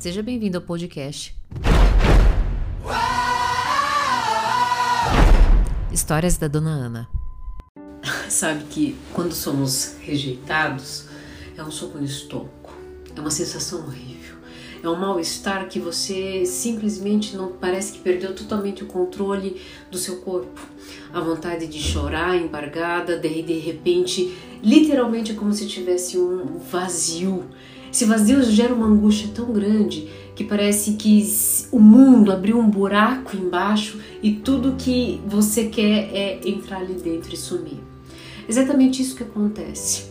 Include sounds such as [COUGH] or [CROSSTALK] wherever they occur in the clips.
Seja bem-vindo ao podcast. Histórias da Dona Ana. [LAUGHS] Sabe que quando somos rejeitados é um soco no estômago, é uma sensação horrível, é um mal-estar que você simplesmente não parece que perdeu totalmente o controle do seu corpo. A vontade de chorar embargada, de, de repente, literalmente é como se tivesse um vazio. Esse vazio gera uma angústia tão grande que parece que o mundo abriu um buraco embaixo e tudo que você quer é entrar ali dentro e sumir. Exatamente isso que acontece.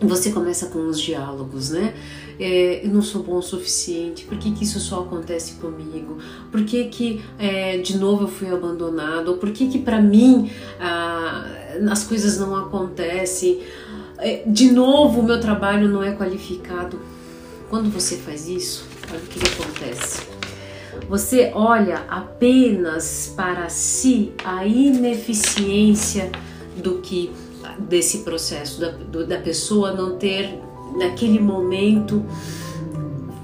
Você começa com os diálogos, né? É, eu não sou bom o suficiente, por que, que isso só acontece comigo? Por que, que é, de novo eu fui abandonado? Por que, que para mim ah, as coisas não acontecem? É, de novo o meu trabalho não é qualificado. Quando você faz isso, olha o que, acontece. Você olha apenas para si a ineficiência do que desse processo da, do, da pessoa não ter naquele momento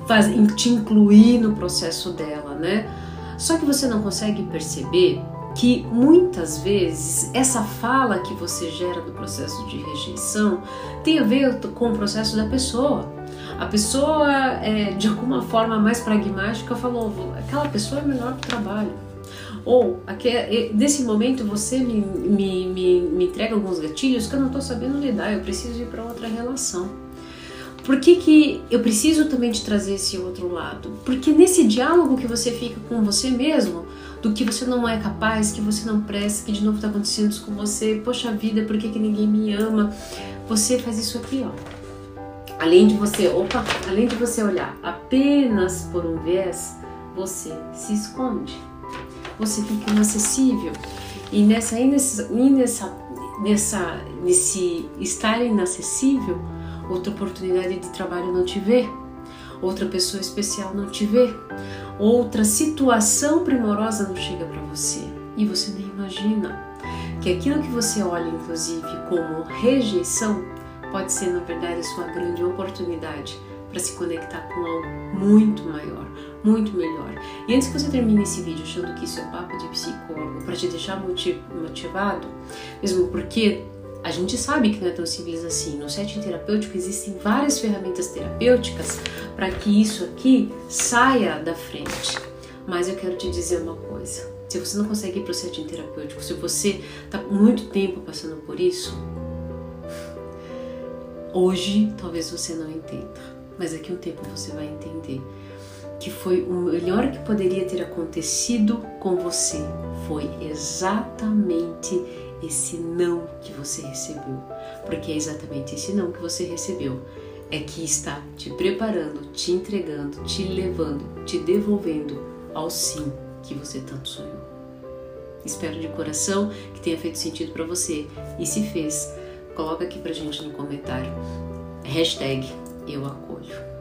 faz, te incluir no processo dela, né? Só que você não consegue perceber que muitas vezes essa fala que você gera do processo de rejeição tem a ver com o processo da pessoa. A pessoa, é, de alguma forma mais pragmática, falou: aquela pessoa é melhor que o trabalho. Ou, nesse momento, você me, me, me, me entrega alguns gatilhos que eu não estou sabendo lidar, eu preciso ir para outra relação. Por que, que eu preciso também te trazer esse outro lado? Porque nesse diálogo que você fica com você mesmo, do que você não é capaz, que você não presta, que de novo está acontecendo isso com você, poxa vida, por que, que ninguém me ama? Você faz isso aqui, ó. Além de você, opa, além de você olhar apenas por um viés, você se esconde. Você fica inacessível. E nessa, nessa, nessa, nesse estar inacessível, outra oportunidade de trabalho não te vê, outra pessoa especial não te vê, outra situação primorosa não chega para você e você nem imagina que aquilo que você olha, inclusive, como rejeição, pode ser na verdade a sua grande oportunidade para se conectar com algo muito maior, muito melhor. E antes que você termine esse vídeo achando que isso é papo de psicólogo para te deixar motivado, mesmo porque a gente sabe que não é tão simples assim. No setting terapêutico existem várias ferramentas terapêuticas para que isso aqui saia da frente. Mas eu quero te dizer uma coisa: se você não consegue ir para o setting terapêutico, se você está muito tempo passando por isso, hoje talvez você não entenda, mas daqui a um tempo você vai entender que foi o melhor que poderia ter acontecido com você. Foi exatamente esse não que você recebeu, porque é exatamente esse não que você recebeu é que está te preparando, te entregando, te levando, te devolvendo ao sim que você tanto sonhou. Espero de coração que tenha feito sentido para você e se fez, coloca aqui pra gente no comentário hashtag eu acolho.